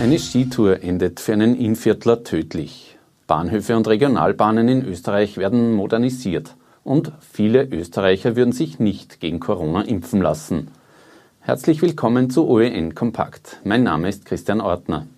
Eine Skitour endet für einen Innviertler tödlich. Bahnhöfe und Regionalbahnen in Österreich werden modernisiert und viele Österreicher würden sich nicht gegen Corona impfen lassen. Herzlich willkommen zu OEN Kompakt. Mein Name ist Christian Ortner.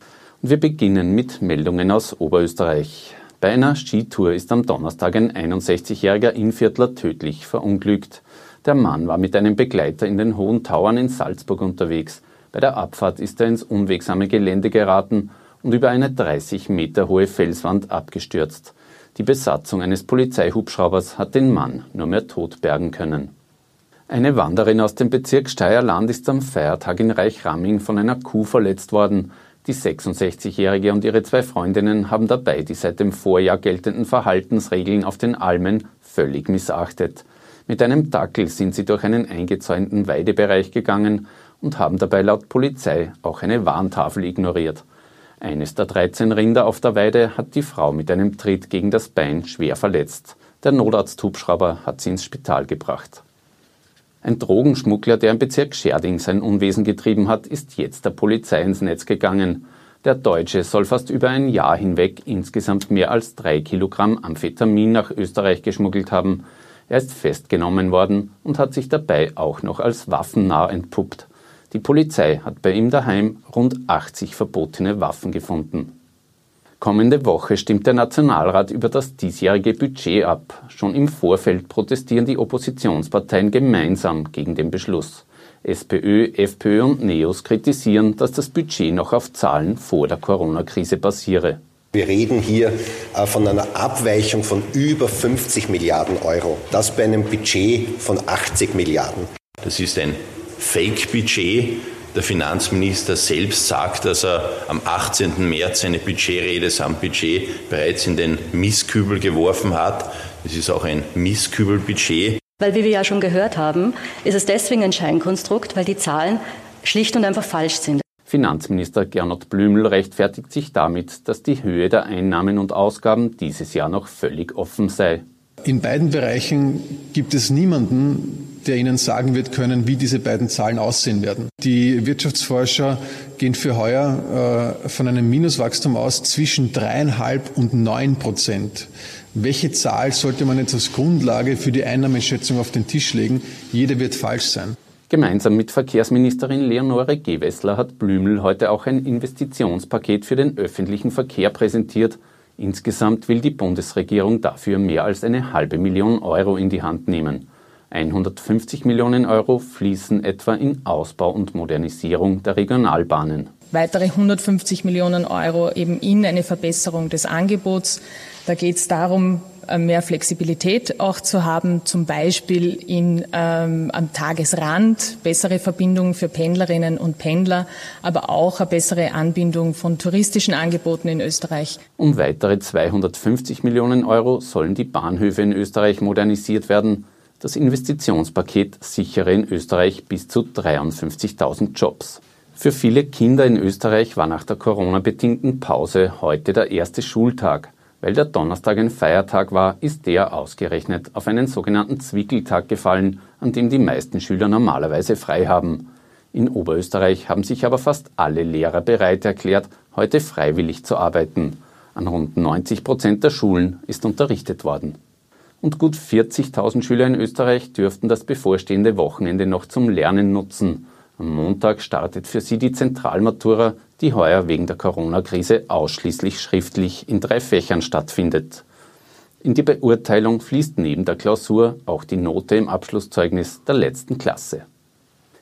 Und wir beginnen mit Meldungen aus Oberösterreich. Bei einer Skitour ist am Donnerstag ein 61-jähriger Innviertler tödlich verunglückt. Der Mann war mit einem Begleiter in den Hohen Tauern in Salzburg unterwegs. Bei der Abfahrt ist er ins unwegsame Gelände geraten und über eine 30 Meter hohe Felswand abgestürzt. Die Besatzung eines Polizeihubschraubers hat den Mann nur mehr tot bergen können. Eine Wanderin aus dem Bezirk Steierland ist am Feiertag in Reichramming von einer Kuh verletzt worden. Die 66-Jährige und ihre zwei Freundinnen haben dabei die seit dem Vorjahr geltenden Verhaltensregeln auf den Almen völlig missachtet. Mit einem Dackel sind sie durch einen eingezäunten Weidebereich gegangen und haben dabei laut Polizei auch eine Warntafel ignoriert. Eines der 13 Rinder auf der Weide hat die Frau mit einem Tritt gegen das Bein schwer verletzt. Der Notarzthubschrauber hat sie ins Spital gebracht. Ein Drogenschmuggler, der im Bezirk Scherding sein Unwesen getrieben hat, ist jetzt der Polizei ins Netz gegangen. Der Deutsche soll fast über ein Jahr hinweg insgesamt mehr als drei Kilogramm Amphetamin nach Österreich geschmuggelt haben. Er ist festgenommen worden und hat sich dabei auch noch als waffennah entpuppt. Die Polizei hat bei ihm daheim rund 80 verbotene Waffen gefunden. Kommende Woche stimmt der Nationalrat über das diesjährige Budget ab. Schon im Vorfeld protestieren die Oppositionsparteien gemeinsam gegen den Beschluss. SPÖ, FPÖ und NEOS kritisieren, dass das Budget noch auf Zahlen vor der Corona-Krise basiere. Wir reden hier äh, von einer Abweichung von über 50 Milliarden Euro. Das bei einem Budget von 80 Milliarden. Das ist ein Fake-Budget. Der Finanzminister selbst sagt, dass er am 18. März seine Budgetrede samt Budget bereits in den Misskübel geworfen hat. Es ist auch ein Misskübelbudget. Weil, wie wir ja schon gehört haben, ist es deswegen ein Scheinkonstrukt, weil die Zahlen schlicht und einfach falsch sind. Finanzminister Gernot Blümel rechtfertigt sich damit, dass die Höhe der Einnahmen und Ausgaben dieses Jahr noch völlig offen sei. In beiden Bereichen gibt es niemanden, der Ihnen sagen wird können, wie diese beiden Zahlen aussehen werden. Die Wirtschaftsforscher gehen für heuer äh, von einem Minuswachstum aus zwischen dreieinhalb und neun Prozent. Welche Zahl sollte man jetzt als Grundlage für die Einnahmeschätzung auf den Tisch legen? Jede wird falsch sein. Gemeinsam mit Verkehrsministerin Leonore Gewessler hat Blümel heute auch ein Investitionspaket für den öffentlichen Verkehr präsentiert. Insgesamt will die Bundesregierung dafür mehr als eine halbe Million Euro in die Hand nehmen. 150 Millionen Euro fließen etwa in Ausbau und Modernisierung der Regionalbahnen. Weitere 150 Millionen Euro eben in eine Verbesserung des Angebots. Da geht es darum, äh, mehr Flexibilität auch zu haben, zum Beispiel in, ähm, am Tagesrand, bessere Verbindungen für Pendlerinnen und Pendler, aber auch eine bessere Anbindung von touristischen Angeboten in Österreich. Um weitere 250 Millionen Euro sollen die Bahnhöfe in Österreich modernisiert werden. Das Investitionspaket sichere in Österreich bis zu 53.000 Jobs. Für viele Kinder in Österreich war nach der Corona-bedingten Pause heute der erste Schultag. Weil der Donnerstag ein Feiertag war, ist der ausgerechnet auf einen sogenannten Zwickeltag gefallen, an dem die meisten Schüler normalerweise frei haben. In Oberösterreich haben sich aber fast alle Lehrer bereit erklärt, heute freiwillig zu arbeiten. An rund 90 Prozent der Schulen ist unterrichtet worden und gut 40.000 Schüler in Österreich dürften das bevorstehende Wochenende noch zum Lernen nutzen. Am Montag startet für sie die Zentralmatura, die heuer wegen der Corona-Krise ausschließlich schriftlich in drei Fächern stattfindet. In die Beurteilung fließt neben der Klausur auch die Note im Abschlusszeugnis der letzten Klasse.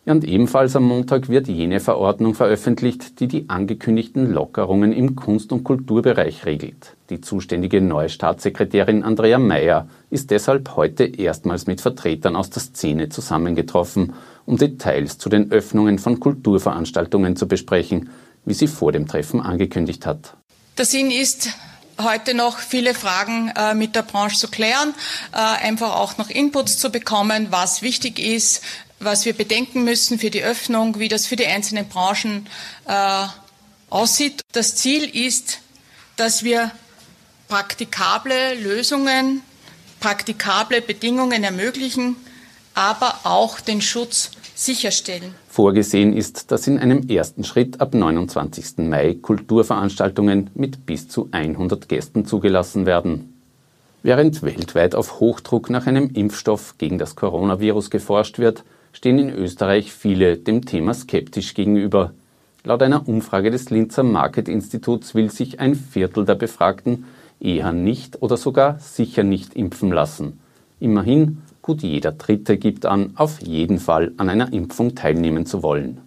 Und ebenfalls am Montag wird jene Verordnung veröffentlicht, die die angekündigten Lockerungen im Kunst- und Kulturbereich regelt. Die zuständige neue Staatssekretärin Andrea Mayer ist deshalb heute erstmals mit Vertretern aus der Szene zusammengetroffen, um Details zu den Öffnungen von Kulturveranstaltungen zu besprechen, wie sie vor dem Treffen angekündigt hat. Der Sinn ist, heute noch viele Fragen äh, mit der Branche zu klären, äh, einfach auch noch Inputs zu bekommen, was wichtig ist, was wir bedenken müssen für die Öffnung, wie das für die einzelnen Branchen äh, aussieht. Das Ziel ist, dass wir praktikable Lösungen, praktikable Bedingungen ermöglichen, aber auch den Schutz sicherstellen. Vorgesehen ist, dass in einem ersten Schritt ab 29. Mai Kulturveranstaltungen mit bis zu 100 Gästen zugelassen werden. Während weltweit auf Hochdruck nach einem Impfstoff gegen das Coronavirus geforscht wird, stehen in Österreich viele dem Thema skeptisch gegenüber. Laut einer Umfrage des Linzer Market Instituts will sich ein Viertel der Befragten eher nicht oder sogar sicher nicht impfen lassen. Immerhin, gut jeder Dritte gibt an, auf jeden Fall an einer Impfung teilnehmen zu wollen.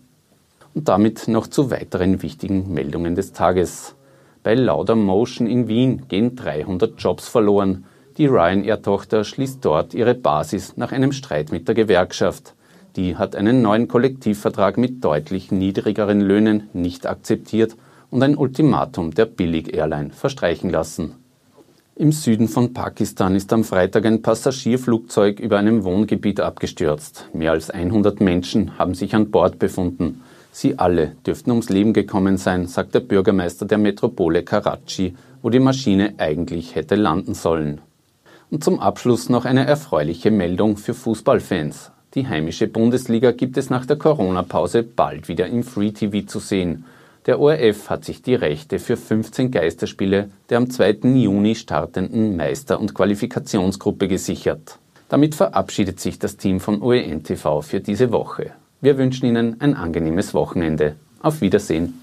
Und damit noch zu weiteren wichtigen Meldungen des Tages. Bei Lauder Motion in Wien gehen 300 Jobs verloren. Die Ryanair-Tochter schließt dort ihre Basis nach einem Streit mit der Gewerkschaft. Die hat einen neuen Kollektivvertrag mit deutlich niedrigeren Löhnen nicht akzeptiert und ein Ultimatum der Billig-Airline verstreichen lassen. Im Süden von Pakistan ist am Freitag ein Passagierflugzeug über einem Wohngebiet abgestürzt. Mehr als 100 Menschen haben sich an Bord befunden. Sie alle dürften ums Leben gekommen sein, sagt der Bürgermeister der Metropole Karachi, wo die Maschine eigentlich hätte landen sollen. Und zum Abschluss noch eine erfreuliche Meldung für Fußballfans. Die heimische Bundesliga gibt es nach der Corona-Pause bald wieder im Free TV zu sehen. Der ORF hat sich die Rechte für 15 Geisterspiele der am 2. Juni startenden Meister- und Qualifikationsgruppe gesichert. Damit verabschiedet sich das Team von OEN TV für diese Woche. Wir wünschen Ihnen ein angenehmes Wochenende. Auf Wiedersehen.